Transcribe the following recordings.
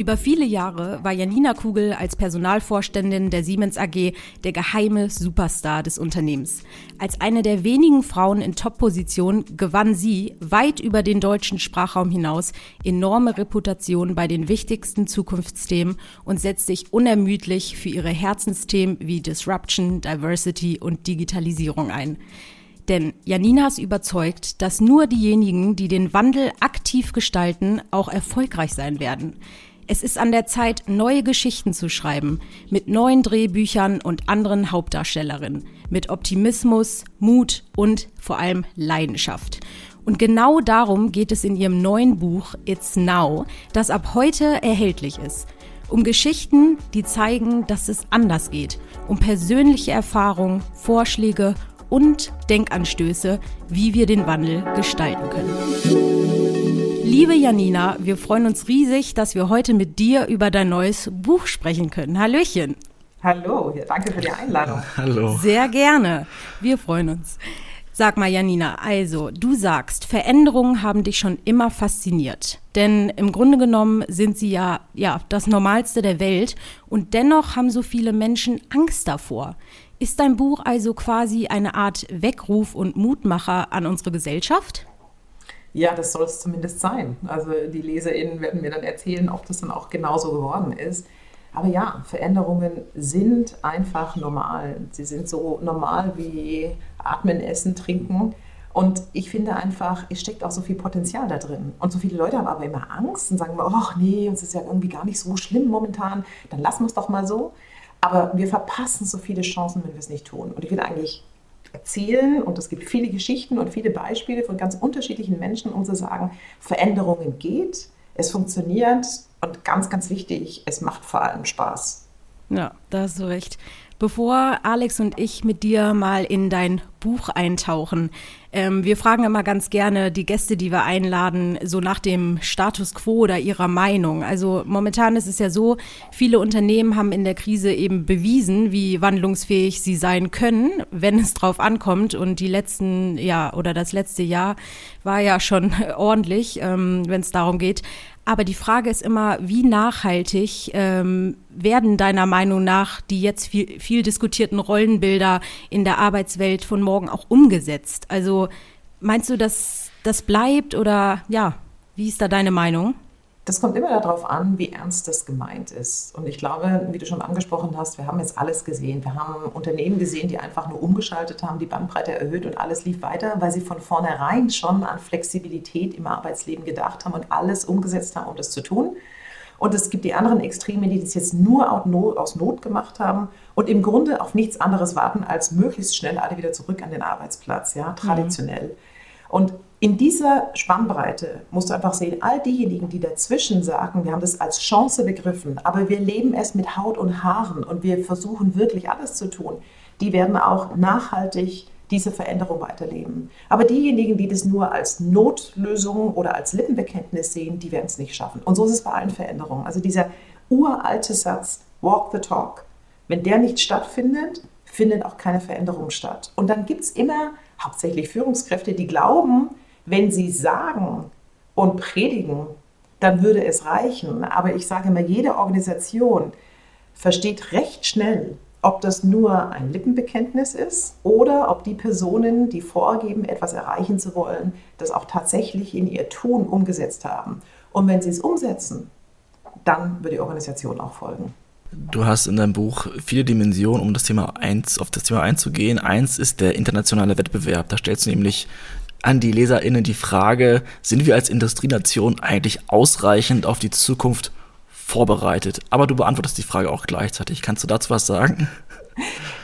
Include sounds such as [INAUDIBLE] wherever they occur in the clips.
Über viele Jahre war Janina Kugel als Personalvorständin der Siemens AG der geheime Superstar des Unternehmens. Als eine der wenigen Frauen in Top-Position gewann sie weit über den deutschen Sprachraum hinaus enorme Reputation bei den wichtigsten Zukunftsthemen und setzt sich unermüdlich für ihre Herzensthemen wie Disruption, Diversity und Digitalisierung ein. Denn Janina ist überzeugt, dass nur diejenigen, die den Wandel aktiv gestalten, auch erfolgreich sein werden. Es ist an der Zeit, neue Geschichten zu schreiben, mit neuen Drehbüchern und anderen Hauptdarstellerinnen, mit Optimismus, Mut und vor allem Leidenschaft. Und genau darum geht es in ihrem neuen Buch It's Now, das ab heute erhältlich ist. Um Geschichten, die zeigen, dass es anders geht, um persönliche Erfahrungen, Vorschläge und Denkanstöße, wie wir den Wandel gestalten können. Liebe Janina, wir freuen uns riesig, dass wir heute mit dir über dein neues Buch sprechen können. Hallöchen. Hallo, ja, danke für die Einladung. Hallo. Sehr gerne. Wir freuen uns. Sag mal, Janina, also du sagst, Veränderungen haben dich schon immer fasziniert. Denn im Grunde genommen sind sie ja, ja das Normalste der Welt und dennoch haben so viele Menschen Angst davor. Ist dein Buch also quasi eine Art Weckruf und Mutmacher an unsere Gesellschaft? Ja, das soll es zumindest sein. Also die LeserInnen werden mir dann erzählen, ob das dann auch genauso geworden ist. Aber ja, Veränderungen sind einfach normal. Sie sind so normal wie Atmen, Essen, Trinken. Und ich finde einfach, es steckt auch so viel Potenzial da drin. Und so viele Leute haben aber immer Angst und sagen, ach nee, uns ist ja irgendwie gar nicht so schlimm momentan, dann lassen wir es doch mal so. Aber wir verpassen so viele Chancen, wenn wir es nicht tun. Und ich will eigentlich erzählen und es gibt viele Geschichten und viele Beispiele von ganz unterschiedlichen Menschen, um zu sagen, Veränderungen geht, es funktioniert und ganz, ganz wichtig, es macht vor allem Spaß. Ja, da hast du recht. Bevor Alex und ich mit dir mal in dein Buch eintauchen, ähm, wir fragen immer ganz gerne die Gäste, die wir einladen, so nach dem Status quo oder ihrer Meinung. Also momentan ist es ja so, viele Unternehmen haben in der Krise eben bewiesen, wie wandlungsfähig sie sein können, wenn es drauf ankommt. Und die letzten, ja, oder das letzte Jahr war ja schon [LAUGHS] ordentlich, ähm, wenn es darum geht, aber die Frage ist immer, wie nachhaltig ähm, werden deiner Meinung nach die jetzt viel, viel diskutierten Rollenbilder in der Arbeitswelt von morgen auch umgesetzt? Also meinst du, dass das bleibt oder ja, wie ist da deine Meinung? Das kommt immer darauf an, wie ernst das gemeint ist. Und ich glaube, wie du schon angesprochen hast, wir haben jetzt alles gesehen. Wir haben Unternehmen gesehen, die einfach nur umgeschaltet haben, die Bandbreite erhöht und alles lief weiter, weil sie von vornherein schon an Flexibilität im Arbeitsleben gedacht haben und alles umgesetzt haben, um das zu tun. Und es gibt die anderen Extreme, die das jetzt nur aus Not gemacht haben und im Grunde auf nichts anderes warten, als möglichst schnell alle wieder zurück an den Arbeitsplatz, ja, traditionell. Mhm. Und in dieser Spannbreite musst du einfach sehen, all diejenigen, die dazwischen sagen, wir haben das als Chance begriffen, aber wir leben es mit Haut und Haaren und wir versuchen wirklich alles zu tun, die werden auch nachhaltig diese Veränderung weiterleben. Aber diejenigen, die das nur als Notlösung oder als Lippenbekenntnis sehen, die werden es nicht schaffen. Und so ist es bei allen Veränderungen. Also dieser uralte Satz, walk the talk, wenn der nicht stattfindet, findet auch keine Veränderung statt. Und dann gibt es immer hauptsächlich Führungskräfte, die glauben, wenn sie sagen und predigen, dann würde es reichen. Aber ich sage immer, jede Organisation versteht recht schnell, ob das nur ein Lippenbekenntnis ist oder ob die Personen, die vorgeben, etwas erreichen zu wollen, das auch tatsächlich in ihr Tun umgesetzt haben. Und wenn sie es umsetzen, dann wird die Organisation auch folgen. Du hast in deinem Buch viele Dimensionen, um das Thema eins, auf das Thema einzugehen. Eins ist der internationale Wettbewerb. Da stellst du nämlich an die LeserInnen die Frage, sind wir als Industrienation eigentlich ausreichend auf die Zukunft vorbereitet? Aber du beantwortest die Frage auch gleichzeitig. Kannst du dazu was sagen? [LAUGHS]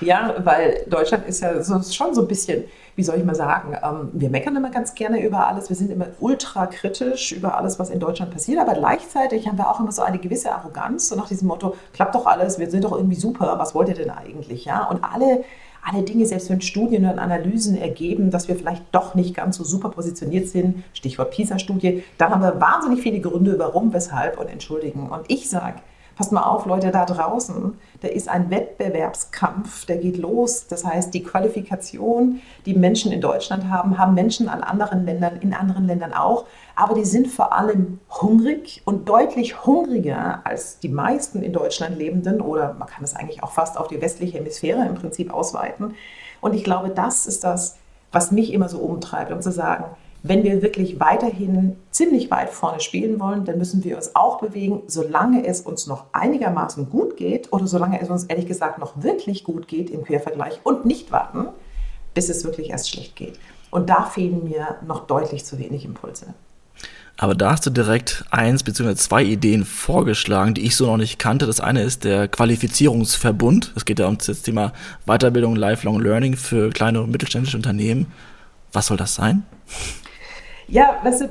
Ja, weil Deutschland ist ja so, schon so ein bisschen, wie soll ich mal sagen, ähm, wir meckern immer ganz gerne über alles, wir sind immer ultra kritisch über alles, was in Deutschland passiert, aber gleichzeitig haben wir auch immer so eine gewisse Arroganz, so nach diesem Motto, klappt doch alles, wir sind doch irgendwie super, was wollt ihr denn eigentlich? Ja? Und alle alle Dinge, selbst wenn Studien und Analysen ergeben, dass wir vielleicht doch nicht ganz so super positioniert sind, Stichwort PISA-Studie, da haben wir wahnsinnig viele Gründe, warum, weshalb und entschuldigen. Und ich sage, Passt mal auf, Leute da draußen, da ist ein Wettbewerbskampf, der geht los. Das heißt, die Qualifikation, die Menschen in Deutschland haben, haben Menschen an anderen Ländern, in anderen Ländern auch. Aber die sind vor allem hungrig und deutlich hungriger als die meisten in Deutschland lebenden oder man kann es eigentlich auch fast auf die westliche Hemisphäre im Prinzip ausweiten. Und ich glaube, das ist das, was mich immer so umtreibt, um zu sagen, wenn wir wirklich weiterhin ziemlich weit vorne spielen wollen, dann müssen wir uns auch bewegen, solange es uns noch einigermaßen gut geht oder solange es uns ehrlich gesagt noch wirklich gut geht im Quervergleich und nicht warten, bis es wirklich erst schlecht geht. Und da fehlen mir noch deutlich zu wenig Impulse. Aber da hast du direkt eins bzw. zwei Ideen vorgeschlagen, die ich so noch nicht kannte. Das eine ist der Qualifizierungsverbund. Es geht ja um das Thema Weiterbildung, Lifelong Learning für kleine und mittelständische Unternehmen. Was soll das sein? Ja, weißt du,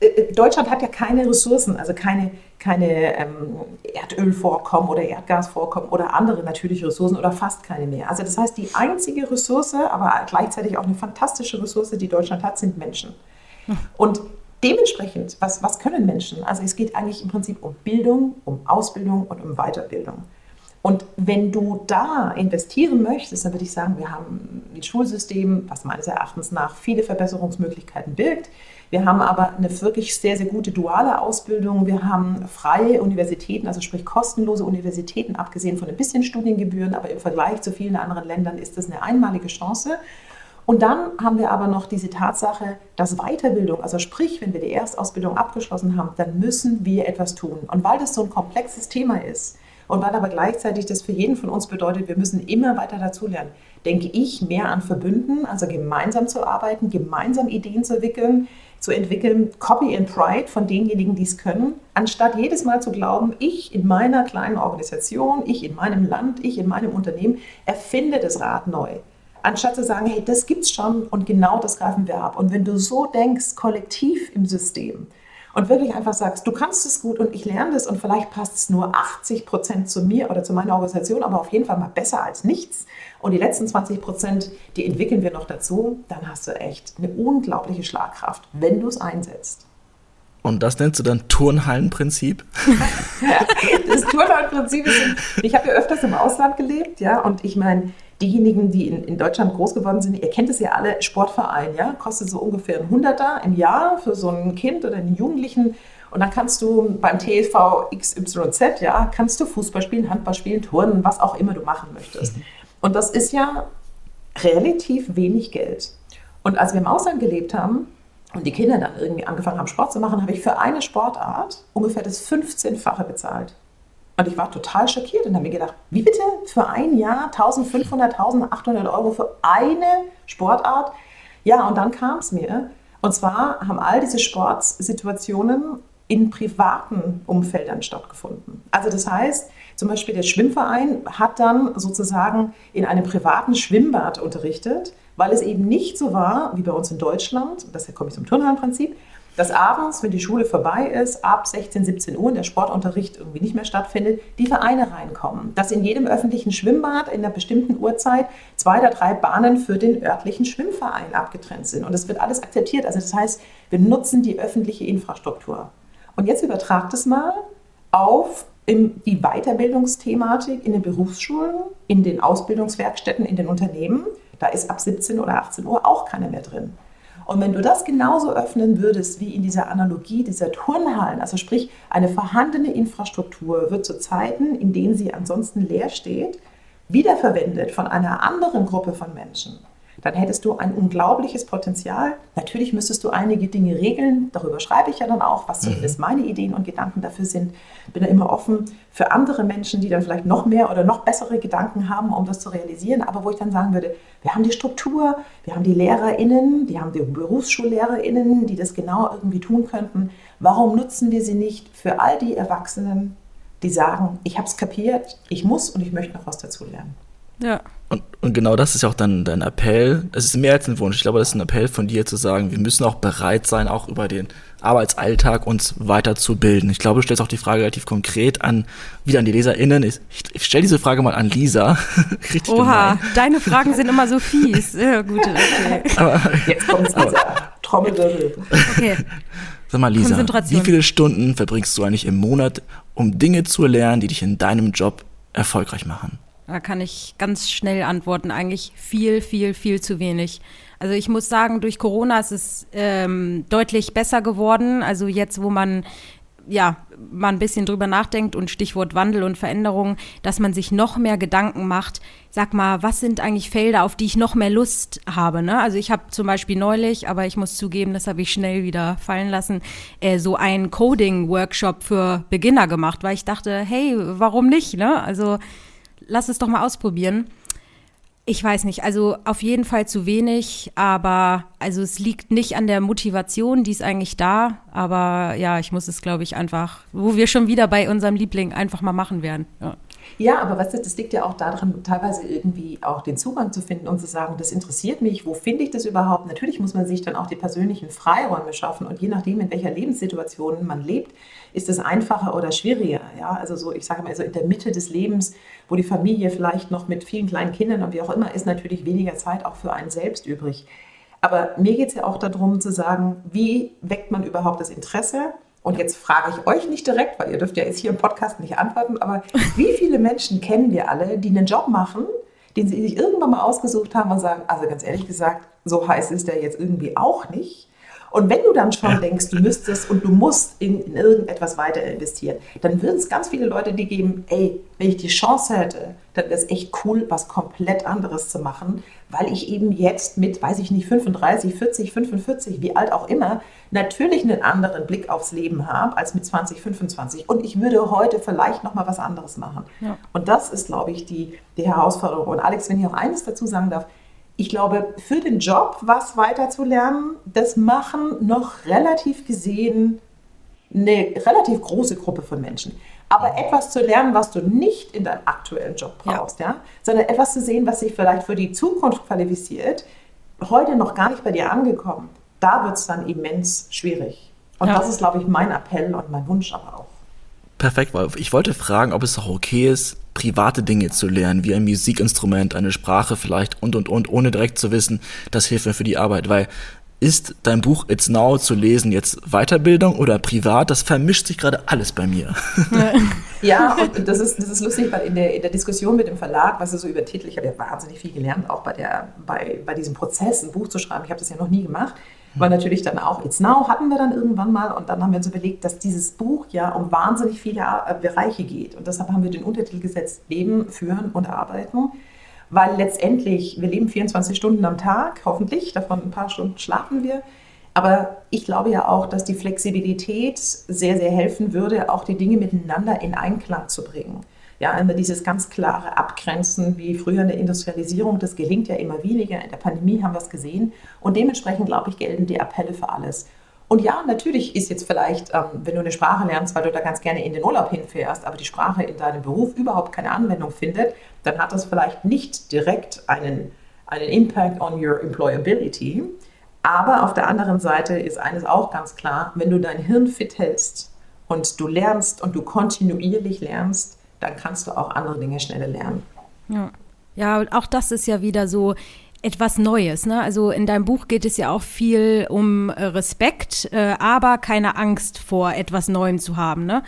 äh, äh, Deutschland hat ja keine Ressourcen, also keine, keine ähm, Erdölvorkommen oder Erdgasvorkommen oder andere natürliche Ressourcen oder fast keine mehr. Also das heißt, die einzige Ressource, aber gleichzeitig auch eine fantastische Ressource, die Deutschland hat, sind Menschen. Hm. Und dementsprechend, was, was können Menschen? Also es geht eigentlich im Prinzip um Bildung, um Ausbildung und um Weiterbildung. Und wenn du da investieren möchtest, dann würde ich sagen, wir haben ein Schulsystem, was meines Erachtens nach viele Verbesserungsmöglichkeiten birgt. Wir haben aber eine wirklich sehr, sehr gute duale Ausbildung. Wir haben freie Universitäten, also sprich kostenlose Universitäten, abgesehen von ein bisschen Studiengebühren, aber im Vergleich zu vielen anderen Ländern ist das eine einmalige Chance. Und dann haben wir aber noch diese Tatsache, dass Weiterbildung, also sprich, wenn wir die Erstausbildung abgeschlossen haben, dann müssen wir etwas tun. Und weil das so ein komplexes Thema ist, und weil aber gleichzeitig das für jeden von uns bedeutet, wir müssen immer weiter dazulernen, denke ich mehr an Verbünden, also gemeinsam zu arbeiten, gemeinsam Ideen zu entwickeln, zu entwickeln, Copy and Pride von denjenigen, die es können, anstatt jedes Mal zu glauben, ich in meiner kleinen Organisation, ich in meinem Land, ich in meinem Unternehmen erfinde das Rad neu. Anstatt zu sagen, hey, das gibt's schon und genau das greifen wir ab. Und wenn du so denkst, kollektiv im System, und wirklich einfach sagst, du kannst es gut und ich lerne das und vielleicht passt es nur 80 Prozent zu mir oder zu meiner Organisation, aber auf jeden Fall mal besser als nichts. Und die letzten 20 Prozent, die entwickeln wir noch dazu, dann hast du echt eine unglaubliche Schlagkraft, wenn du es einsetzt. Und das nennst du dann Turnhallenprinzip? [LAUGHS] das Turnhallenprinzip ist, ich habe ja öfters im Ausland gelebt, ja, und ich meine, diejenigen, die in, in, Deutschland groß geworden sind, ihr kennt es ja alle, Sportverein, ja, kostet so ungefähr ein Hunderter im Jahr für so ein Kind oder einen Jugendlichen. Und dann kannst du beim TSV XYZ, ja, kannst du Fußball spielen, Handball spielen, Turnen, was auch immer du machen möchtest. Und das ist ja relativ wenig Geld. Und als wir im Ausland gelebt haben und die Kinder dann irgendwie angefangen haben, Sport zu machen, habe ich für eine Sportart ungefähr das 15-fache bezahlt. Und ich war total schockiert und habe mir gedacht, wie bitte für ein Jahr 1500, 1800 Euro für eine Sportart? Ja, und dann kam es mir. Und zwar haben all diese Sportsituationen in privaten Umfeldern stattgefunden. Also das heißt, zum Beispiel der Schwimmverein hat dann sozusagen in einem privaten Schwimmbad unterrichtet, weil es eben nicht so war wie bei uns in Deutschland, das komme ich zum Turnhallenprinzip, dass abends, wenn die Schule vorbei ist, ab 16, 17 Uhr und der Sportunterricht irgendwie nicht mehr stattfindet, die Vereine reinkommen. Dass in jedem öffentlichen Schwimmbad in einer bestimmten Uhrzeit zwei oder drei Bahnen für den örtlichen Schwimmverein abgetrennt sind. Und das wird alles akzeptiert. Also das heißt, wir nutzen die öffentliche Infrastruktur. Und jetzt übertragt es mal auf die Weiterbildungsthematik in den Berufsschulen, in den Ausbildungswerkstätten, in den Unternehmen. Da ist ab 17 oder 18 Uhr auch keiner mehr drin. Und wenn du das genauso öffnen würdest wie in dieser Analogie dieser Turnhallen, also sprich eine vorhandene Infrastruktur wird zu Zeiten, in denen sie ansonsten leer steht, wiederverwendet von einer anderen Gruppe von Menschen, dann hättest du ein unglaubliches Potenzial. Natürlich müsstest du einige Dinge regeln, darüber schreibe ich ja dann auch, was zumindest mhm. meine Ideen und Gedanken dafür sind. Bin da immer offen für andere Menschen, die dann vielleicht noch mehr oder noch bessere Gedanken haben, um das zu realisieren, aber wo ich dann sagen würde, wir haben die Struktur, wir haben die LehrerInnen, die haben die BerufsschullehrerInnen, die das genau irgendwie tun könnten. Warum nutzen wir sie nicht für all die Erwachsenen, die sagen, ich habe es kapiert, ich muss und ich möchte noch was dazu lernen? Ja. Und, und, genau das ist ja auch dann dein Appell. Es ist mehr als ein Wunsch. Ich glaube, das ist ein Appell von dir zu sagen, wir müssen auch bereit sein, auch über den Arbeitsalltag uns weiterzubilden. Ich glaube, du stellst auch die Frage relativ konkret an, wieder an die LeserInnen. Ich, ich stelle diese Frage mal an Lisa. [LAUGHS] Richtig Oha, gemein. deine Fragen sind immer so fies. Ja, gut, okay. [LAUGHS] Aber, Jetzt kommt Lisa. Trommelwirbel. Okay. Sag mal, Lisa, wie viele Stunden verbringst du eigentlich im Monat, um Dinge zu lernen, die dich in deinem Job erfolgreich machen? Da kann ich ganz schnell antworten. Eigentlich viel, viel, viel zu wenig. Also ich muss sagen, durch Corona ist es ähm, deutlich besser geworden. Also jetzt, wo man ja, mal ein bisschen drüber nachdenkt und Stichwort Wandel und Veränderung, dass man sich noch mehr Gedanken macht, sag mal, was sind eigentlich Felder, auf die ich noch mehr Lust habe? Ne? Also ich habe zum Beispiel neulich, aber ich muss zugeben, das habe ich schnell wieder fallen lassen, äh, so einen Coding-Workshop für Beginner gemacht, weil ich dachte, hey, warum nicht? Ne? Also lass es doch mal ausprobieren. Ich weiß nicht, also auf jeden Fall zu wenig, aber also es liegt nicht an der Motivation, die ist eigentlich da, aber ja, ich muss es, glaube ich, einfach, wo wir schon wieder bei unserem Liebling einfach mal machen werden. Ja. Ja, aber was das liegt ja auch daran, teilweise irgendwie auch den Zugang zu finden und zu sagen, das interessiert mich, wo finde ich das überhaupt? Natürlich muss man sich dann auch die persönlichen Freiräume schaffen und je nachdem, in welcher Lebenssituation man lebt, ist es einfacher oder schwieriger. Ja, also so, ich sage mal, so in der Mitte des Lebens, wo die Familie vielleicht noch mit vielen kleinen Kindern und wie auch immer ist, natürlich weniger Zeit auch für einen selbst übrig. Aber mir geht es ja auch darum zu sagen, wie weckt man überhaupt das Interesse? Und jetzt frage ich euch nicht direkt, weil ihr dürft ja jetzt hier im Podcast nicht antworten, aber wie viele Menschen kennen wir alle, die einen Job machen, den sie sich irgendwann mal ausgesucht haben und sagen, also ganz ehrlich gesagt, so heiß ist der jetzt irgendwie auch nicht. Und wenn du dann schon denkst, du müsstest und du musst in, in irgendetwas weiter investieren, dann würden es ganz viele Leute, die geben, ey, wenn ich die Chance hätte, dann wäre es echt cool, was komplett anderes zu machen, weil ich eben jetzt mit, weiß ich nicht, 35, 40, 45, wie alt auch immer, natürlich einen anderen Blick aufs Leben habe als mit 20, 25. Und ich würde heute vielleicht noch mal was anderes machen. Ja. Und das ist, glaube ich, die, die Herausforderung. Und Alex, wenn ich auch eines dazu sagen darf, ich glaube, für den Job was weiterzulernen, das machen noch relativ gesehen eine relativ große Gruppe von Menschen. Aber etwas zu lernen, was du nicht in deinem aktuellen Job brauchst, ja. ja, sondern etwas zu sehen, was sich vielleicht für die Zukunft qualifiziert, heute noch gar nicht bei dir angekommen, da wird es dann immens schwierig. Und ja. das ist, glaube ich, mein Appell und mein Wunsch aber auch. Perfekt, weil ich wollte fragen, ob es auch okay ist, private Dinge zu lernen, wie ein Musikinstrument, eine Sprache vielleicht und und und, ohne direkt zu wissen, das hilft mir für die Arbeit, weil ist dein Buch It's Now zu lesen jetzt Weiterbildung oder privat? Das vermischt sich gerade alles bei mir. Ja, und das ist, das ist lustig, weil in der, in der Diskussion mit dem Verlag, was er so übertitelt, ich habe ja wahnsinnig viel gelernt, auch bei, der, bei, bei diesem Prozess, ein Buch zu schreiben. Ich habe das ja noch nie gemacht. Weil natürlich dann auch It's Now hatten wir dann irgendwann mal und dann haben wir uns überlegt, dass dieses Buch ja um wahnsinnig viele äh, Bereiche geht. Und deshalb haben wir den Untertitel gesetzt, Leben, Führen und Arbeiten. Weil letztendlich, wir leben 24 Stunden am Tag, hoffentlich, davon ein paar Stunden schlafen wir. Aber ich glaube ja auch, dass die Flexibilität sehr, sehr helfen würde, auch die Dinge miteinander in Einklang zu bringen. Ja, immer dieses ganz klare Abgrenzen wie früher in der Industrialisierung, das gelingt ja immer weniger. In der Pandemie haben wir es gesehen. Und dementsprechend, glaube ich, gelten die Appelle für alles. Und ja, natürlich ist jetzt vielleicht, ähm, wenn du eine Sprache lernst, weil du da ganz gerne in den Urlaub hinfährst, aber die Sprache in deinem Beruf überhaupt keine Anwendung findet, dann hat das vielleicht nicht direkt einen, einen Impact on your employability. Aber auf der anderen Seite ist eines auch ganz klar, wenn du dein Hirn fit hältst und du lernst und du kontinuierlich lernst, dann kannst du auch andere Dinge schneller lernen. Ja. Ja, auch das ist ja wieder so etwas Neues. Ne? Also in deinem Buch geht es ja auch viel um äh, Respekt, äh, aber keine Angst vor etwas Neuem zu haben. Ne?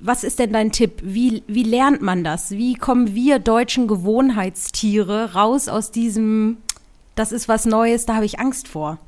Was ist denn dein Tipp? Wie, wie lernt man das? Wie kommen wir deutschen Gewohnheitstiere raus aus diesem, das ist was Neues, da habe ich Angst vor?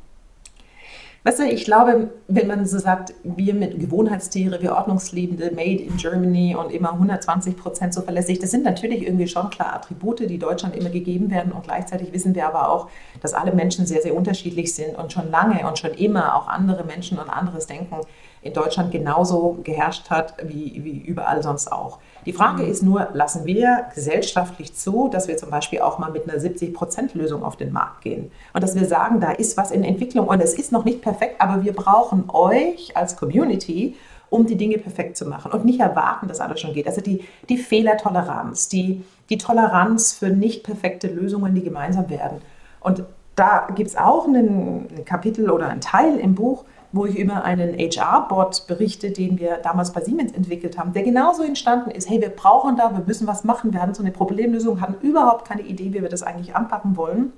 Weißt du, ich glaube, wenn man so sagt, wir mit Gewohnheitstiere, wir Ordnungsliebende, made in Germany und immer 120 Prozent so verlässlich, das sind natürlich irgendwie schon klar Attribute, die Deutschland immer gegeben werden. Und gleichzeitig wissen wir aber auch, dass alle Menschen sehr, sehr unterschiedlich sind und schon lange und schon immer auch andere Menschen und anderes Denken in Deutschland genauso geherrscht hat wie, wie überall sonst auch. Die Frage ist nur, lassen wir gesellschaftlich zu, dass wir zum Beispiel auch mal mit einer 70-Prozent-Lösung auf den Markt gehen und dass wir sagen, da ist was in Entwicklung und es ist noch nicht perfekt, aber wir brauchen euch als Community, um die Dinge perfekt zu machen und nicht erwarten, dass alles schon geht. Also die, die Fehlertoleranz, die, die Toleranz für nicht perfekte Lösungen, die gemeinsam werden. Und da gibt es auch ein Kapitel oder ein Teil im Buch, wo ich über einen HR-Bot berichte, den wir damals bei Siemens entwickelt haben, der genauso entstanden ist, hey, wir brauchen da, wir müssen was machen, wir hatten so eine Problemlösung, hatten überhaupt keine Idee, wie wir das eigentlich anpacken wollen.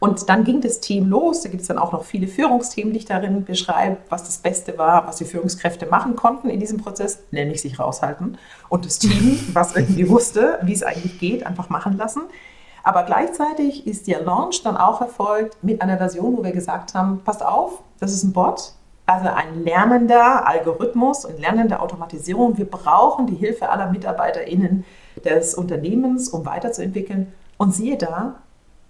Und dann ging das Team los. Da gibt es dann auch noch viele Führungsthemen, die ich darin beschreibe, was das Beste war, was die Führungskräfte machen konnten in diesem Prozess, nämlich sich raushalten. Und das Team, [LAUGHS] was irgendwie wusste, wie es eigentlich geht, einfach machen lassen. Aber gleichzeitig ist der Launch dann auch erfolgt mit einer Version, wo wir gesagt haben, passt auf, das ist ein Bot, also ein lernender Algorithmus und lernende Automatisierung. Wir brauchen die Hilfe aller MitarbeiterInnen des Unternehmens, um weiterzuentwickeln. Und siehe da,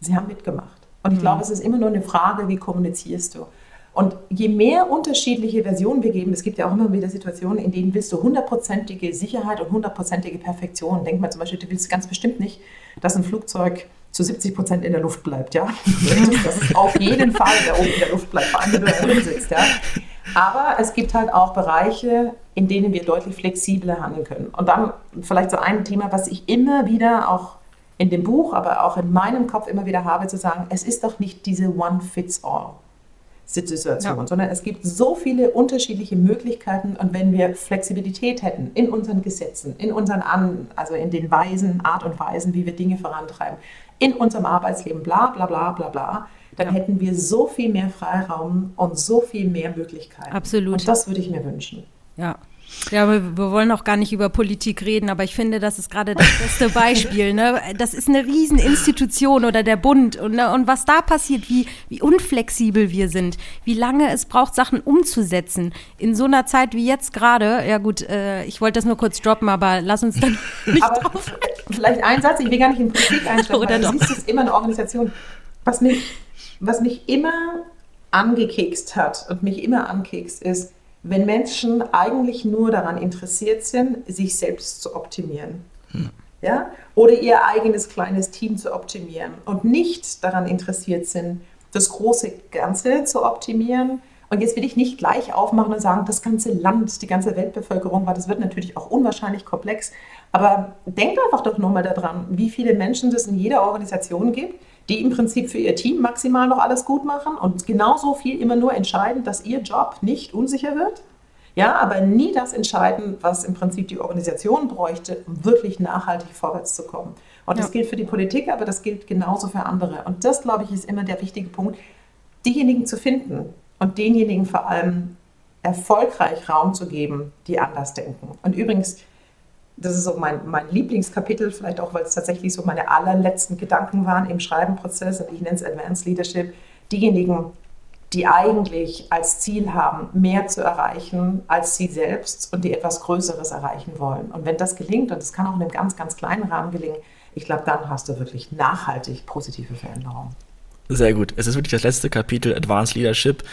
sie haben mitgemacht. Und ich mhm. glaube, es ist immer nur eine Frage, wie kommunizierst du? Und je mehr unterschiedliche Versionen wir geben, es gibt ja auch immer wieder Situationen, in denen willst du hundertprozentige Sicherheit und hundertprozentige Perfektion. Denk mal zum Beispiel, du willst ganz bestimmt nicht, dass ein Flugzeug zu 70 Prozent in der Luft bleibt, ja. Das ist auf jeden Fall, der oben in der Luft bleibt, vor allem wenn du da drin sitzt, ja. Aber es gibt halt auch Bereiche, in denen wir deutlich flexibler handeln können. Und dann vielleicht so ein Thema, was ich immer wieder auch in dem Buch, aber auch in meinem Kopf immer wieder habe, zu sagen, es ist doch nicht diese One-Fits-All. Situation, ja. sondern es gibt so viele unterschiedliche Möglichkeiten und wenn wir Flexibilität hätten in unseren Gesetzen, in unseren An, also in den Weisen, Art und Weisen, wie wir Dinge vorantreiben, in unserem Arbeitsleben, bla bla bla bla bla, dann ja. hätten wir so viel mehr Freiraum und so viel mehr Möglichkeiten. Absolut. Und das würde ich mir wünschen. Ja, ja, wir, wir wollen auch gar nicht über Politik reden, aber ich finde, das ist gerade das beste Beispiel. Ne? Das ist eine Rieseninstitution oder der Bund und, ne? und was da passiert, wie, wie unflexibel wir sind, wie lange es braucht, Sachen umzusetzen. In so einer Zeit wie jetzt gerade, ja gut, äh, ich wollte das nur kurz droppen, aber lass uns dann [LAUGHS] nicht aber drauf. Vielleicht ein Satz, ich will gar nicht in Politik [LAUGHS] einsteigen, weil du siehst, es ist immer eine Organisation. Was mich, was mich immer angekekst hat und mich immer ankekst, ist, wenn Menschen eigentlich nur daran interessiert sind, sich selbst zu optimieren. Hm. Ja? Oder ihr eigenes kleines Team zu optimieren und nicht daran interessiert sind, das große Ganze zu optimieren. Und jetzt will ich nicht gleich aufmachen und sagen, das ganze Land, die ganze Weltbevölkerung, weil das wird natürlich auch unwahrscheinlich komplex. Aber denkt einfach doch nur mal daran, wie viele Menschen es in jeder Organisation gibt, die im Prinzip für ihr Team maximal noch alles gut machen und genauso viel immer nur entscheiden, dass ihr Job nicht unsicher wird. Ja, aber nie das entscheiden, was im Prinzip die Organisation bräuchte, um wirklich nachhaltig vorwärts zu kommen. Und das ja. gilt für die Politik, aber das gilt genauso für andere. Und das, glaube ich, ist immer der wichtige Punkt, diejenigen zu finden und denjenigen vor allem erfolgreich Raum zu geben, die anders denken. Und übrigens, das ist so mein, mein Lieblingskapitel, vielleicht auch, weil es tatsächlich so meine allerletzten Gedanken waren im Schreibenprozess und ich nenne es Advanced Leadership. Diejenigen, die eigentlich als Ziel haben, mehr zu erreichen als sie selbst und die etwas Größeres erreichen wollen. Und wenn das gelingt, und das kann auch in einem ganz, ganz kleinen Rahmen gelingen, ich glaube, dann hast du wirklich nachhaltig positive Veränderungen. Sehr gut. Es ist wirklich das letzte Kapitel Advanced Leadership.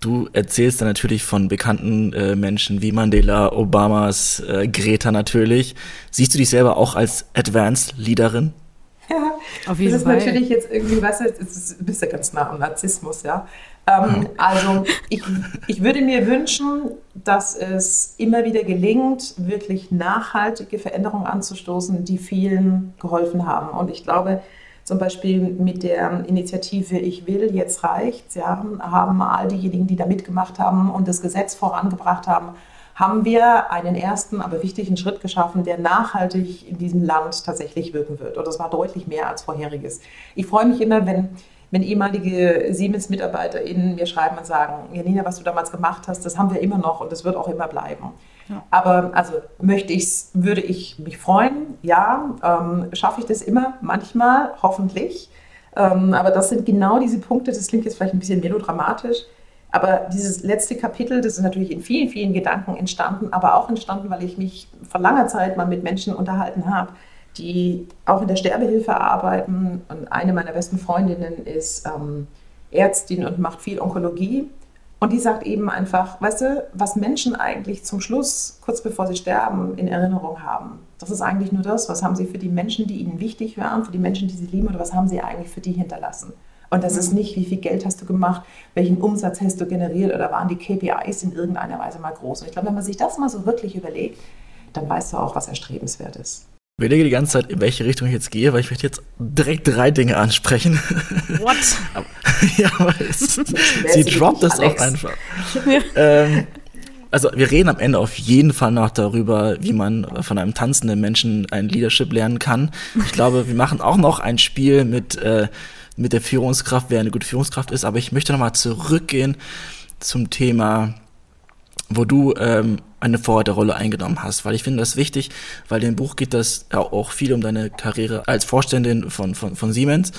Du erzählst dann natürlich von bekannten äh, Menschen wie Mandela, Obamas, äh, Greta natürlich. Siehst du dich selber auch als Advanced Leaderin? Ja, auf jeden das ist Fall. natürlich jetzt irgendwie, weißt du, es ist, bist ja ganz nah am Narzissmus, ja. Ähm, also ich, ich würde mir wünschen, dass es immer wieder gelingt, wirklich nachhaltige Veränderungen anzustoßen, die vielen geholfen haben. Und ich glaube, zum Beispiel mit der Initiative Ich will, jetzt reicht's, ja, haben all diejenigen, die da mitgemacht haben und das Gesetz vorangebracht haben, haben wir einen ersten, aber wichtigen Schritt geschaffen, der nachhaltig in diesem Land tatsächlich wirken wird. Und das war deutlich mehr als vorheriges. Ich freue mich immer, wenn wenn ehemalige Siemens-MitarbeiterInnen mir schreiben und sagen, Janina, was du damals gemacht hast, das haben wir immer noch und das wird auch immer bleiben. Ja. Aber also möchte ich's, würde ich mich freuen, ja, ähm, schaffe ich das immer, manchmal, hoffentlich. Ähm, aber das sind genau diese Punkte, das klingt jetzt vielleicht ein bisschen melodramatisch, aber dieses letzte Kapitel, das ist natürlich in vielen, vielen Gedanken entstanden, aber auch entstanden, weil ich mich vor langer Zeit mal mit Menschen unterhalten habe, die auch in der Sterbehilfe arbeiten. Und eine meiner besten Freundinnen ist ähm, Ärztin und macht viel Onkologie. Und die sagt eben einfach, weißt du, was Menschen eigentlich zum Schluss, kurz bevor sie sterben, in Erinnerung haben. Das ist eigentlich nur das, was haben sie für die Menschen, die ihnen wichtig waren, für die Menschen, die sie lieben, oder was haben sie eigentlich für die hinterlassen. Und das mhm. ist nicht, wie viel Geld hast du gemacht, welchen Umsatz hast du generiert oder waren die KPIs in irgendeiner Weise mal groß. Und ich glaube, wenn man sich das mal so wirklich überlegt, dann weißt du auch, was erstrebenswert ist überlege die ganze Zeit, in welche Richtung ich jetzt gehe, weil ich möchte jetzt direkt drei Dinge ansprechen. What? [LAUGHS] ja, aber es, sie droppt es auch einfach. [LAUGHS] ähm, also wir reden am Ende auf jeden Fall noch darüber, wie man von einem tanzenden Menschen ein Leadership lernen kann. Ich glaube, wir machen auch noch ein Spiel mit, äh, mit der Führungskraft, wer eine gute Führungskraft ist. Aber ich möchte nochmal zurückgehen zum Thema, wo du ähm, eine Vorreiterrolle eingenommen hast, weil ich finde das wichtig, weil in dem Buch geht das auch viel um deine Karriere als Vorständin von, von, von Siemens.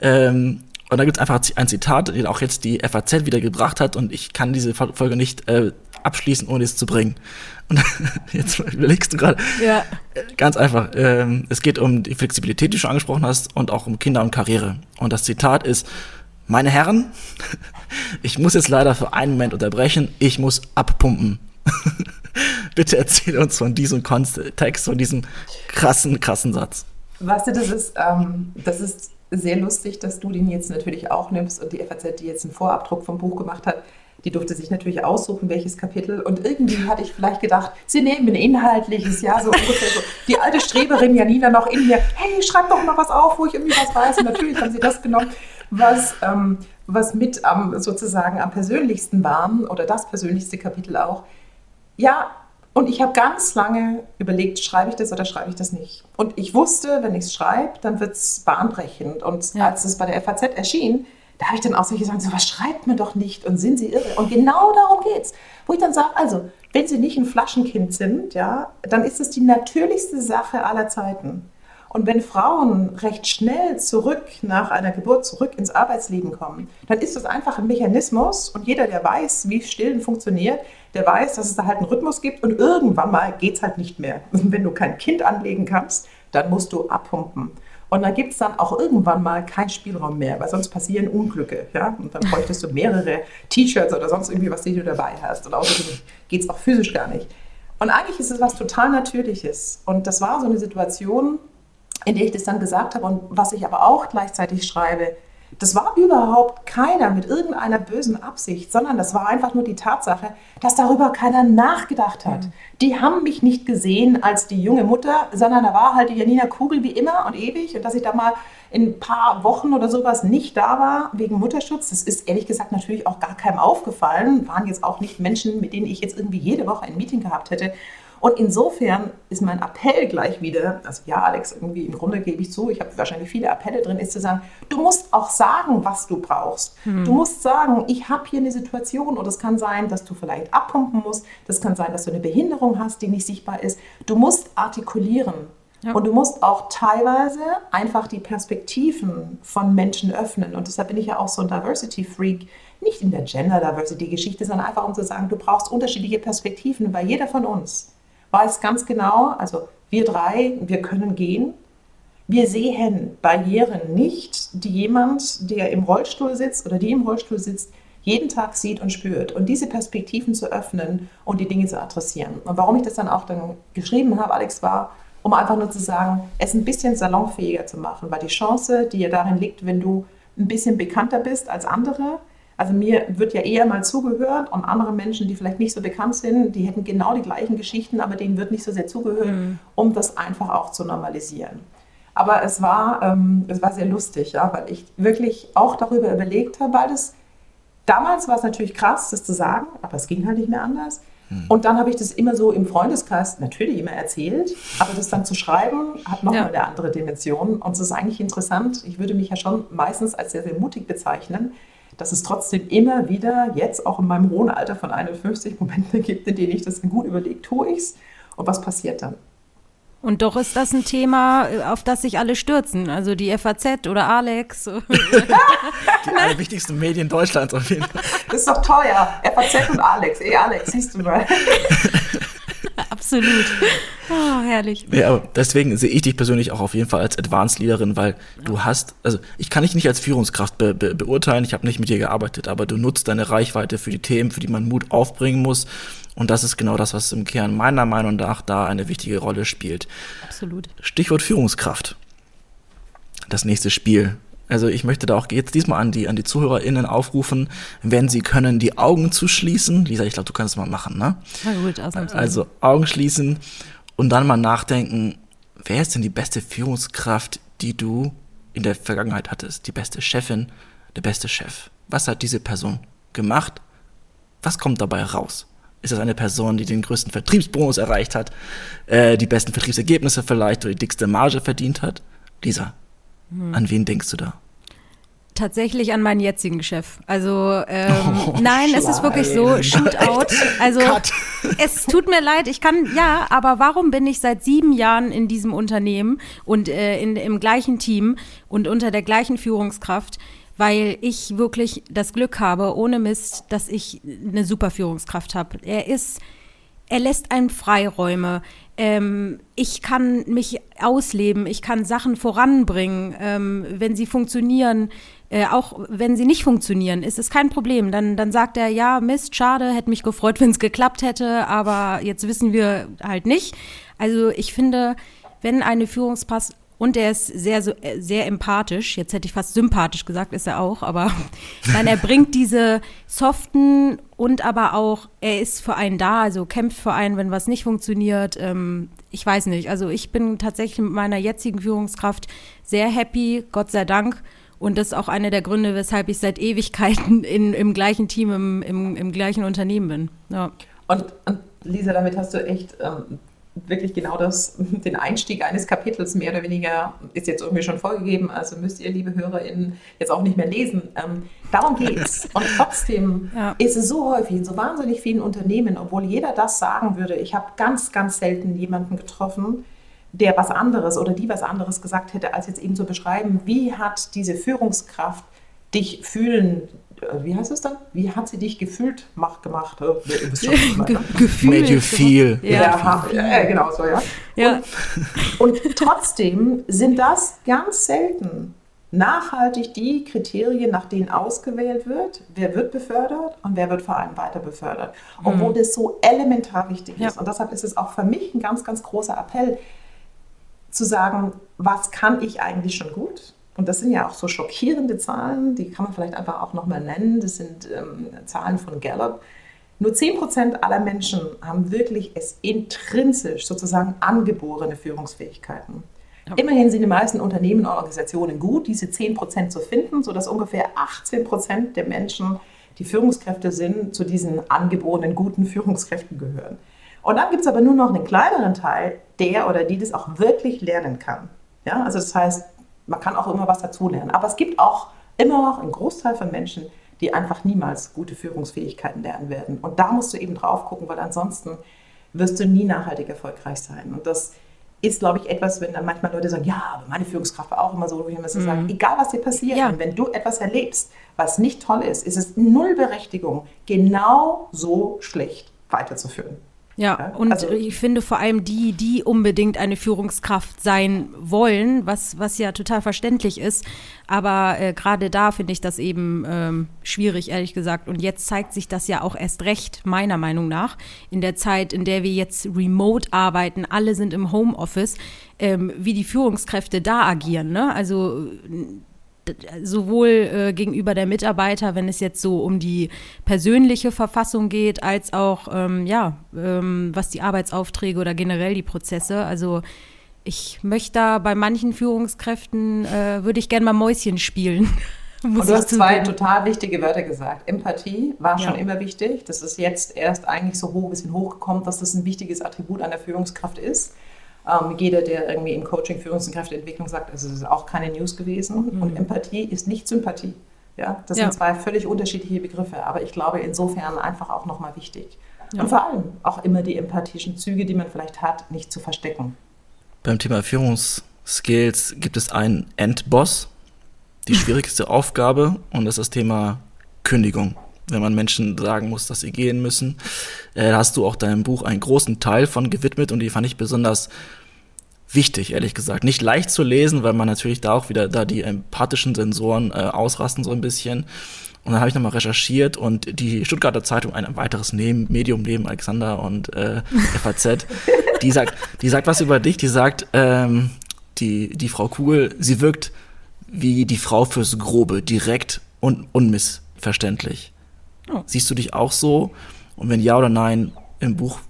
Ähm, und da gibt es einfach ein Zitat, den auch jetzt die FAZ wieder gebracht hat und ich kann diese Folge nicht äh, abschließen, ohne es zu bringen. Und [LAUGHS] jetzt überlegst du gerade. Ja. Ganz einfach. Ähm, es geht um die Flexibilität, die du schon angesprochen hast, und auch um Kinder und Karriere. Und das Zitat ist, meine Herren, ich muss jetzt leider für einen Moment unterbrechen, ich muss abpumpen. [LAUGHS] Bitte erzähl uns von diesem Text, von diesem krassen, krassen Satz. Weißt du, das ist, ähm, das ist sehr lustig, dass du den jetzt natürlich auch nimmst und die FAZ, die jetzt einen Vorabdruck vom Buch gemacht hat, die durfte sich natürlich aussuchen, welches Kapitel. Und irgendwie hatte ich vielleicht gedacht, sie nehmen ein inhaltliches, ja, so ungefähr so. Die alte Streberin Janina noch in mir, hey, schreib doch mal was auf, wo ich irgendwie was weiß. Und natürlich haben sie das genommen, was, ähm, was mit am, sozusagen am persönlichsten war oder das persönlichste Kapitel auch. Ja, und ich habe ganz lange überlegt, schreibe ich das oder schreibe ich das nicht. Und ich wusste, wenn ich es schreibe, dann wird es bahnbrechend. Und ja. als es bei der FAZ erschien, da habe ich dann auch so gesagt, so was schreibt man doch nicht und sind Sie irre? Und genau darum geht es. Wo ich dann sage, also, wenn Sie nicht ein Flaschenkind sind, ja, dann ist es die natürlichste Sache aller Zeiten. Und wenn Frauen recht schnell zurück nach einer Geburt zurück ins Arbeitsleben kommen, dann ist das einfach ein Mechanismus und jeder, der weiß, wie Stillen funktioniert, der weiß, dass es da halt einen Rhythmus gibt und irgendwann mal geht es halt nicht mehr. Wenn du kein Kind anlegen kannst, dann musst du abpumpen. Und dann gibt es dann auch irgendwann mal keinen Spielraum mehr, weil sonst passieren Unglücke. Ja? Und dann bräuchtest du mehrere T-Shirts oder sonst irgendwie was, die du dabei hast. Und außerdem geht es auch physisch gar nicht. Und eigentlich ist es was total Natürliches. Und das war so eine Situation, in der ich das dann gesagt habe und was ich aber auch gleichzeitig schreibe, das war überhaupt keiner mit irgendeiner bösen Absicht, sondern das war einfach nur die Tatsache, dass darüber keiner nachgedacht hat. Mhm. Die haben mich nicht gesehen als die junge Mutter, sondern da war halt die Janina Kugel wie immer und ewig und dass ich da mal in ein paar Wochen oder sowas nicht da war wegen Mutterschutz, das ist ehrlich gesagt natürlich auch gar keinem aufgefallen, waren jetzt auch nicht Menschen, mit denen ich jetzt irgendwie jede Woche ein Meeting gehabt hätte. Und insofern ist mein Appell gleich wieder, also ja, Alex, irgendwie im Grunde gebe ich zu, ich habe wahrscheinlich viele Appelle drin, ist zu sagen, du musst auch sagen, was du brauchst. Hm. Du musst sagen, ich habe hier eine Situation und es kann sein, dass du vielleicht abpumpen musst, das kann sein, dass du eine Behinderung hast, die nicht sichtbar ist. Du musst artikulieren. Ja. Und du musst auch teilweise einfach die Perspektiven von Menschen öffnen. Und deshalb bin ich ja auch so ein Diversity-Freak. Nicht in der Gender-Diversity-Geschichte, sondern einfach um zu sagen, du brauchst unterschiedliche Perspektiven, weil jeder von uns weiß ganz genau, also wir drei, wir können gehen. Wir sehen Barrieren nicht, die jemand, der im Rollstuhl sitzt oder die im Rollstuhl sitzt, jeden Tag sieht und spürt. Und diese Perspektiven zu öffnen und die Dinge zu adressieren. Und warum ich das dann auch dann geschrieben habe, Alex, war, um einfach nur zu sagen, es ein bisschen salonfähiger zu machen, weil die Chance, die ja darin liegt, wenn du ein bisschen bekannter bist als andere, also mir wird ja eher mal zugehört und andere Menschen, die vielleicht nicht so bekannt sind, die hätten genau die gleichen Geschichten, aber denen wird nicht so sehr zugehört, mhm. um das einfach auch zu normalisieren. Aber es war, ähm, es war sehr lustig, ja, weil ich wirklich auch darüber überlegt habe, weil das damals war es natürlich krass, das zu sagen, aber es ging halt nicht mehr anders. Mhm. Und dann habe ich das immer so im Freundeskreis natürlich immer erzählt, aber das dann zu schreiben hat nochmal ja. eine andere Dimension. Und es ist eigentlich interessant. Ich würde mich ja schon meistens als sehr, sehr mutig bezeichnen dass es trotzdem immer wieder, jetzt auch in meinem hohen Alter von 51, Momente gibt, in denen ich das gut überlege, tue ich es und was passiert dann. Und doch ist das ein Thema, auf das sich alle stürzen. Also die FAZ oder Alex. [LAUGHS] die allerwichtigsten Medien Deutschlands auf jeden Fall. Das ist doch teuer. FAZ und Alex. Ey, Alex, siehst du mal. [LAUGHS] [LAUGHS] Absolut. Oh, herrlich. Ja, aber deswegen sehe ich dich persönlich auch auf jeden Fall als Advanced Leaderin, weil ja. du hast, also ich kann dich nicht als Führungskraft be be beurteilen, ich habe nicht mit dir gearbeitet, aber du nutzt deine Reichweite für die Themen, für die man Mut aufbringen muss. Und das ist genau das, was im Kern meiner Meinung nach da eine wichtige Rolle spielt. Absolut. Stichwort Führungskraft. Das nächste Spiel, also ich möchte da auch jetzt diesmal an die, an die ZuhörerInnen aufrufen, wenn sie können, die Augen zu schließen. Lisa, ich glaube, du kannst es mal machen, ne? Na gut, ausnahmsweise. Also Augen schließen und dann mal nachdenken, wer ist denn die beste Führungskraft, die du in der Vergangenheit hattest? Die beste Chefin, der beste Chef. Was hat diese Person gemacht? Was kommt dabei raus? Ist das eine Person, die den größten Vertriebsbonus erreicht hat, äh, die besten Vertriebsergebnisse vielleicht oder die dickste Marge verdient hat? Lisa, hm. an wen denkst du da? Tatsächlich an meinen jetzigen Chef. Also ähm, oh, [LAUGHS] nein, Schleim. es ist wirklich so Shootout. Also es tut mir leid, ich kann ja, aber warum bin ich seit sieben Jahren in diesem Unternehmen und äh, in, im gleichen Team und unter der gleichen Führungskraft? Weil ich wirklich das Glück habe, ohne Mist, dass ich eine super Führungskraft habe. Er ist er lässt einen Freiräume. Ähm, ich kann mich ausleben, ich kann Sachen voranbringen, ähm, wenn sie funktionieren. Äh, auch wenn sie nicht funktionieren, ist es kein Problem. Dann, dann sagt er, ja, Mist, schade, hätte mich gefreut, [LAUGHS] wenn es geklappt hätte, aber jetzt wissen wir halt nicht. Also ich finde, wenn eine Führungskraft und er ist sehr, sehr empathisch. Jetzt hätte ich fast sympathisch gesagt, ist er auch, aber [LAUGHS] nein, er bringt diese soften und aber auch, er ist für einen da, also kämpft für einen, wenn was nicht funktioniert. Ähm, ich weiß nicht. Also ich bin tatsächlich mit meiner jetzigen Führungskraft sehr happy, Gott sei Dank. Und das ist auch einer der Gründe, weshalb ich seit Ewigkeiten [LAUGHS] in, im gleichen Team, im, im, im gleichen Unternehmen bin. Ja. Und, und Lisa, damit hast du echt ähm, wirklich genau das, [LAUGHS] den Einstieg eines Kapitels mehr oder weniger, ist jetzt irgendwie schon vorgegeben, also müsst ihr, liebe HörerInnen, jetzt auch nicht mehr lesen. Ähm, darum es. [LAUGHS] Und trotzdem ja. ist es so häufig in so wahnsinnig vielen Unternehmen, obwohl jeder das sagen würde, ich habe ganz, ganz selten jemanden getroffen, der was anderes oder die was anderes gesagt hätte, als jetzt eben zu beschreiben, wie hat diese Führungskraft dich fühlen äh, wie heißt es dann? Wie hat sie dich gefühlt mach, gemacht? Äh, Ge [LAUGHS] Gefühl. Made you feel. Ja, ja, ja genau so, ja. ja. Und, und trotzdem sind das ganz selten nachhaltig die Kriterien, nach denen ausgewählt wird, wer wird befördert und wer wird vor allem weiter befördert. Obwohl mhm. das so elementar wichtig ist. Und deshalb ist es auch für mich ein ganz, ganz großer Appell, zu sagen, was kann ich eigentlich schon gut? Und das sind ja auch so schockierende Zahlen, die kann man vielleicht einfach auch nochmal nennen. Das sind ähm, Zahlen von Gallup. Nur 10% aller Menschen haben wirklich es intrinsisch sozusagen angeborene Führungsfähigkeiten. Ja. Immerhin sind die meisten Unternehmen und Organisationen gut, diese 10% zu finden, sodass ungefähr 18% der Menschen, die Führungskräfte sind, zu diesen angeborenen guten Führungskräften gehören. Und dann gibt es aber nur noch einen kleineren Teil, der oder die das auch wirklich lernen kann. Ja, also das heißt, man kann auch immer was dazulernen. Aber es gibt auch immer noch einen Großteil von Menschen, die einfach niemals gute Führungsfähigkeiten lernen werden. Und da musst du eben drauf gucken, weil ansonsten wirst du nie nachhaltig erfolgreich sein. Und das ist, glaube ich, etwas, wenn dann manchmal Leute sagen, ja, aber meine Führungskraft war auch immer so, ich immer so mhm. sage, egal was dir passiert, ja. wenn du etwas erlebst, was nicht toll ist, ist es null Berechtigung, genau so schlecht weiterzuführen. Ja, und also, ich finde vor allem die, die unbedingt eine Führungskraft sein wollen, was, was ja total verständlich ist. Aber äh, gerade da finde ich das eben ähm, schwierig, ehrlich gesagt. Und jetzt zeigt sich das ja auch erst recht, meiner Meinung nach, in der Zeit, in der wir jetzt remote arbeiten, alle sind im Homeoffice, ähm, wie die Führungskräfte da agieren. Ne? Also sowohl äh, gegenüber der Mitarbeiter, wenn es jetzt so um die persönliche Verfassung geht, als auch ähm, ja, ähm, was die Arbeitsaufträge oder generell die Prozesse. Also ich möchte da bei manchen Führungskräften äh, würde ich gerne mal Mäuschen spielen. [LAUGHS] Und du hast zwei total wichtige Wörter gesagt. Empathie war schon ja. immer wichtig. Das ist jetzt erst eigentlich so hoch, ein bisschen hochgekommen, dass das ein wichtiges Attribut einer Führungskraft ist. Ähm, jeder, der irgendwie im Coaching Führungs- und Kräfteentwicklung sagt, also es ist auch keine News gewesen. Mhm. Und Empathie ist nicht Sympathie. Ja, das ja. sind zwei völlig unterschiedliche Begriffe, aber ich glaube insofern einfach auch nochmal wichtig. Ja. Und vor allem auch immer die empathischen Züge, die man vielleicht hat, nicht zu verstecken. Beim Thema Führungsskills gibt es einen Endboss, die schwierigste Aufgabe, und das ist das Thema Kündigung wenn man Menschen sagen muss, dass sie gehen müssen. Äh, da hast du auch deinem Buch einen großen Teil von gewidmet und die fand ich besonders wichtig, ehrlich gesagt. Nicht leicht zu lesen, weil man natürlich da auch wieder da die empathischen Sensoren äh, ausrasten so ein bisschen. Und dann habe ich nochmal recherchiert und die Stuttgarter Zeitung, ein weiteres neben, Medium neben Alexander und äh, [LAUGHS] FAZ, die sagt, die sagt was über dich, die sagt, ähm, die, die Frau Kugel, sie wirkt wie die Frau fürs Grobe, direkt und unmissverständlich. Siehst du dich auch so? Und wenn ja oder nein, im Buch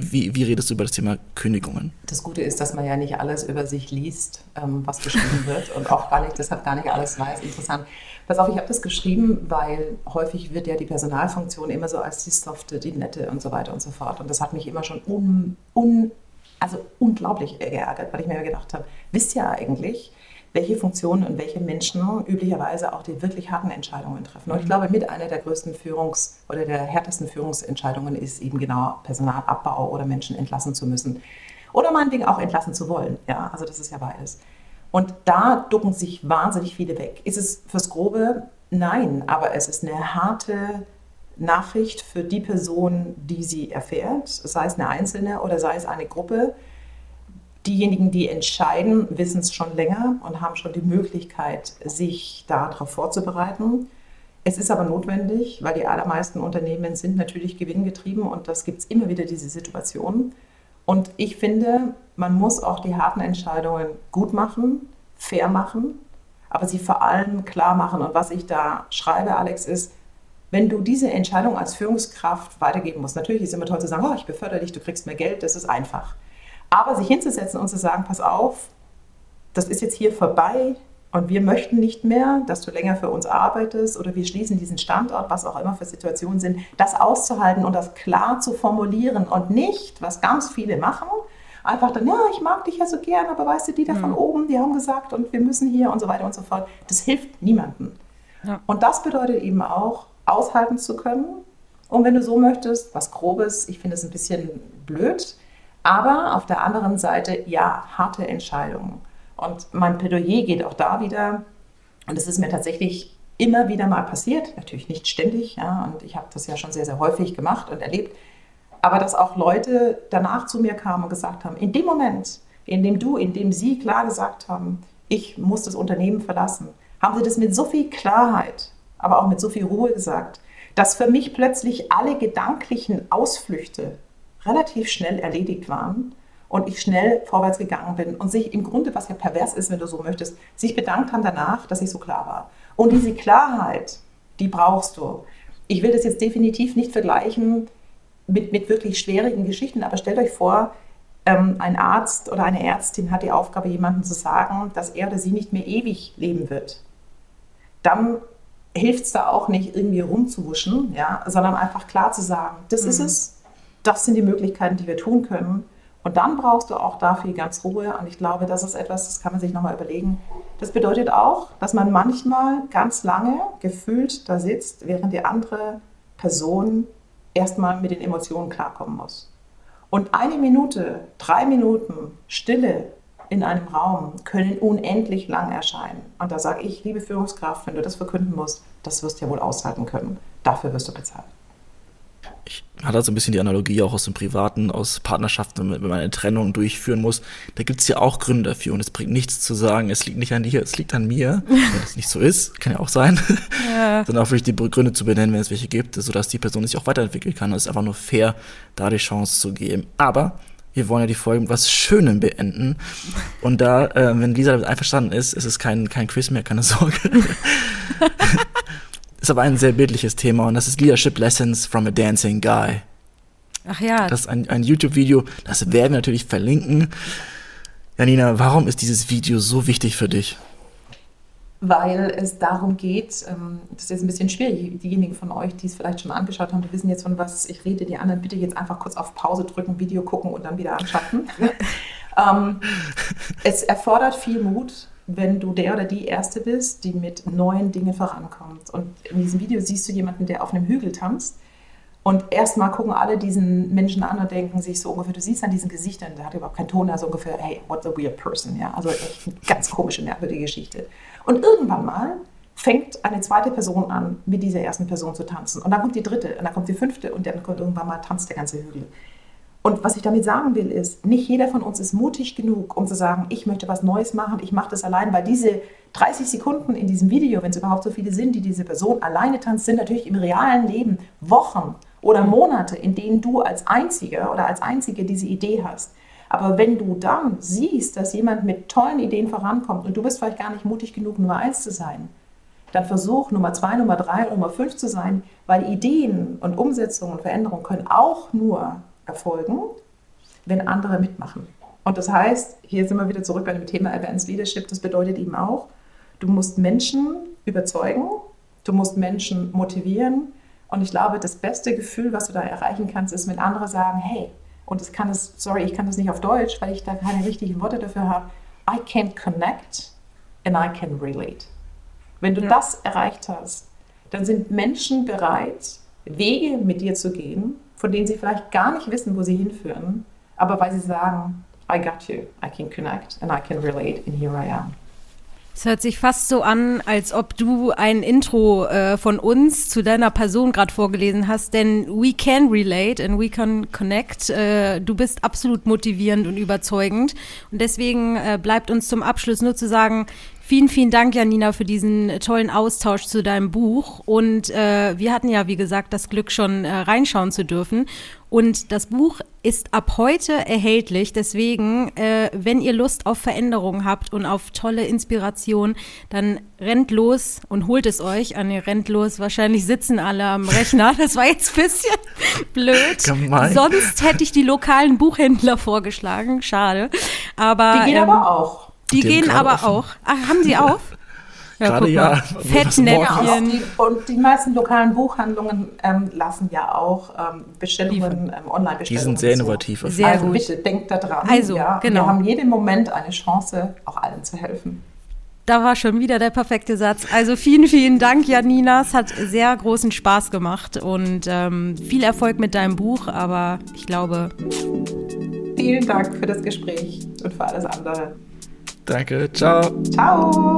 Wie, wie redest du über das Thema Kündigungen? Das Gute ist, dass man ja nicht alles über sich liest, ähm, was geschrieben wird und auch gar nicht, deshalb gar nicht alles weiß. Interessant. Pass auf, ich habe das geschrieben, weil häufig wird ja die Personalfunktion immer so als die softe, die nette und so weiter und so fort. Und das hat mich immer schon un, un, also unglaublich geärgert, weil ich mir gedacht habe, wisst ihr eigentlich, welche Funktionen und welche Menschen üblicherweise auch die wirklich harten Entscheidungen treffen. Und ich mhm. glaube, mit einer der größten Führungs- oder der härtesten Führungsentscheidungen ist eben genau Personalabbau oder Menschen entlassen zu müssen. Oder meinetwegen auch entlassen zu wollen. Ja, also das ist ja beides. Und da ducken sich wahnsinnig viele weg. Ist es fürs Grobe? Nein, aber es ist eine harte Nachricht für die Person, die sie erfährt, sei es eine einzelne oder sei es eine Gruppe diejenigen, die entscheiden, wissen es schon länger und haben schon die Möglichkeit, sich darauf vorzubereiten. Es ist aber notwendig, weil die allermeisten Unternehmen sind natürlich gewinngetrieben und das gibt es immer wieder diese Situation. Und ich finde, man muss auch die harten Entscheidungen gut machen, fair machen, aber sie vor allem klar machen. Und was ich da schreibe, Alex, ist, wenn du diese Entscheidung als Führungskraft weitergeben musst, natürlich ist es immer toll zu sagen, oh, ich befördere dich, du kriegst mehr Geld, das ist einfach. Aber sich hinzusetzen und zu sagen, pass auf, das ist jetzt hier vorbei und wir möchten nicht mehr, dass du länger für uns arbeitest oder wir schließen diesen Standort, was auch immer für Situationen sind, das auszuhalten und das klar zu formulieren und nicht, was ganz viele machen, einfach dann, ja, ich mag dich ja so gern, aber weißt du, die da von mhm. oben, die haben gesagt und wir müssen hier und so weiter und so fort. Das hilft niemandem. Ja. Und das bedeutet eben auch, aushalten zu können. Und wenn du so möchtest, was Grobes, ich finde es ein bisschen blöd, aber auf der anderen Seite, ja, harte Entscheidungen. Und mein Plädoyer geht auch da wieder, und es ist mir tatsächlich immer wieder mal passiert, natürlich nicht ständig, ja, und ich habe das ja schon sehr, sehr häufig gemacht und erlebt, aber dass auch Leute danach zu mir kamen und gesagt haben, in dem Moment, in dem du, in dem sie klar gesagt haben, ich muss das Unternehmen verlassen, haben sie das mit so viel Klarheit, aber auch mit so viel Ruhe gesagt, dass für mich plötzlich alle gedanklichen Ausflüchte relativ schnell erledigt waren und ich schnell vorwärts gegangen bin und sich im Grunde, was ja pervers ist, wenn du so möchtest, sich bedankt haben danach, dass ich so klar war. Und diese Klarheit, die brauchst du. Ich will das jetzt definitiv nicht vergleichen mit, mit wirklich schwierigen Geschichten, aber stellt euch vor, ähm, ein Arzt oder eine Ärztin hat die Aufgabe, jemandem zu sagen, dass er oder sie nicht mehr ewig leben wird. Dann hilft es da auch nicht, irgendwie rumzuwuschen, ja, sondern einfach klar zu sagen, das mhm. ist es, das sind die Möglichkeiten, die wir tun können. Und dann brauchst du auch dafür ganz Ruhe. Und ich glaube, das ist etwas, das kann man sich nochmal überlegen. Das bedeutet auch, dass man manchmal ganz lange gefühlt da sitzt, während die andere Person erstmal mit den Emotionen klarkommen muss. Und eine Minute, drei Minuten Stille in einem Raum können unendlich lang erscheinen. Und da sage ich, liebe Führungskraft, wenn du das verkünden musst, das wirst du ja wohl aushalten können. Dafür wirst du bezahlt ich hatte so ein bisschen die Analogie auch aus dem Privaten, aus Partnerschaften, wenn man eine Trennung durchführen muss. Da gibt es ja auch Gründe dafür und es bringt nichts zu sagen, es liegt nicht an dir, es liegt an mir. [LAUGHS] wenn das nicht so ist, kann ja auch sein. Ja. [LAUGHS] Dann auch wirklich die Gründe zu benennen, wenn es welche gibt, sodass die Person sich auch weiterentwickeln kann. Es ist einfach nur fair, da die Chance zu geben. Aber wir wollen ja die Folge mit was Schönem beenden. Und da, äh, wenn Lisa damit einverstanden ist, ist es kein, kein Quiz mehr, keine Sorge. [LAUGHS] ist aber ein sehr bildliches Thema und das ist Leadership Lessons from a Dancing Guy. Ach ja. Das ist ein, ein YouTube-Video, das werden wir natürlich verlinken. Janina, warum ist dieses Video so wichtig für dich? Weil es darum geht, ähm, das ist jetzt ein bisschen schwierig, diejenigen von euch, die es vielleicht schon angeschaut haben, die wissen jetzt von was ich rede, die anderen bitte jetzt einfach kurz auf Pause drücken, Video gucken und dann wieder anschaffen. [LAUGHS] ähm, es erfordert viel Mut, wenn du der oder die Erste bist, die mit neuen Dingen vorankommt. Und in diesem Video siehst du jemanden, der auf einem Hügel tanzt. Und erstmal gucken alle diesen Menschen an und denken sich so ungefähr, du siehst an diesen Gesichtern, der hat überhaupt keinen Ton, also ungefähr, hey, what a weird person. Ja? Also echt eine ganz komische, merkwürdige Geschichte. Und irgendwann mal fängt eine zweite Person an, mit dieser ersten Person zu tanzen. Und dann kommt die dritte, und dann kommt die fünfte, und dann kommt irgendwann mal tanzt der ganze Hügel. Und was ich damit sagen will, ist, nicht jeder von uns ist mutig genug, um zu sagen, ich möchte was Neues machen, ich mache das allein, weil diese 30 Sekunden in diesem Video, wenn es überhaupt so viele sind, die diese Person alleine tanzt, sind natürlich im realen Leben Wochen oder Monate, in denen du als Einziger oder als Einzige diese Idee hast. Aber wenn du dann siehst, dass jemand mit tollen Ideen vorankommt und du bist vielleicht gar nicht mutig genug, Nummer eins zu sein, dann versuch Nummer zwei, Nummer drei, Nummer fünf zu sein, weil Ideen und Umsetzungen und Veränderungen können auch nur erfolgen, wenn andere mitmachen. Und das heißt, hier sind wir wieder zurück bei dem Thema Advanced Leadership, das bedeutet eben auch, du musst Menschen überzeugen, du musst Menschen motivieren. Und ich glaube, das beste Gefühl, was du da erreichen kannst, ist, wenn andere sagen, hey, und das kann es, sorry, ich kann das nicht auf Deutsch, weil ich da keine richtigen Worte dafür habe, I can connect and I can relate. Wenn du ja. das erreicht hast, dann sind Menschen bereit, Wege mit dir zu gehen, von denen sie vielleicht gar nicht wissen, wo sie hinführen, aber weil sie sagen, I got you, I can connect and I can relate and here I am. Es hört sich fast so an, als ob du ein Intro äh, von uns zu deiner Person gerade vorgelesen hast, denn we can relate and we can connect. Äh, du bist absolut motivierend und überzeugend. Und deswegen äh, bleibt uns zum Abschluss nur zu sagen, Vielen, vielen Dank, Janina, für diesen tollen Austausch zu deinem Buch. Und äh, wir hatten ja, wie gesagt, das Glück, schon äh, reinschauen zu dürfen. Und das Buch ist ab heute erhältlich. Deswegen, äh, wenn ihr Lust auf Veränderungen habt und auf tolle Inspiration, dann rennt los und holt es euch. An ah, ihr rennt los. Wahrscheinlich sitzen alle am Rechner. [LAUGHS] Das war jetzt ein bisschen [LAUGHS] blöd. Gemein. Sonst hätte ich die lokalen Buchhändler vorgeschlagen. Schade. Aber, die gehen ähm, aber auch. Die, die gehen aber offen. auch. Ach, haben sie auf? Ja, Gerade ja. [LAUGHS] Fettnäpfchen. Ja, und die meisten lokalen Buchhandlungen ähm, lassen ja auch ähm, Bestellungen, ähm, Online-Bestellungen. Die sind sehr innovativ. Sehr also gut. bitte denkt daran. Also, ja, genau. Wir haben jeden Moment eine Chance, auch allen zu helfen. Da war schon wieder der perfekte Satz. Also vielen, vielen Dank, Janina. Es hat sehr großen Spaß gemacht und ähm, viel Erfolg mit deinem Buch, aber ich glaube. Vielen Dank für das Gespräch und für alles andere. Danke, ciao. Ciao.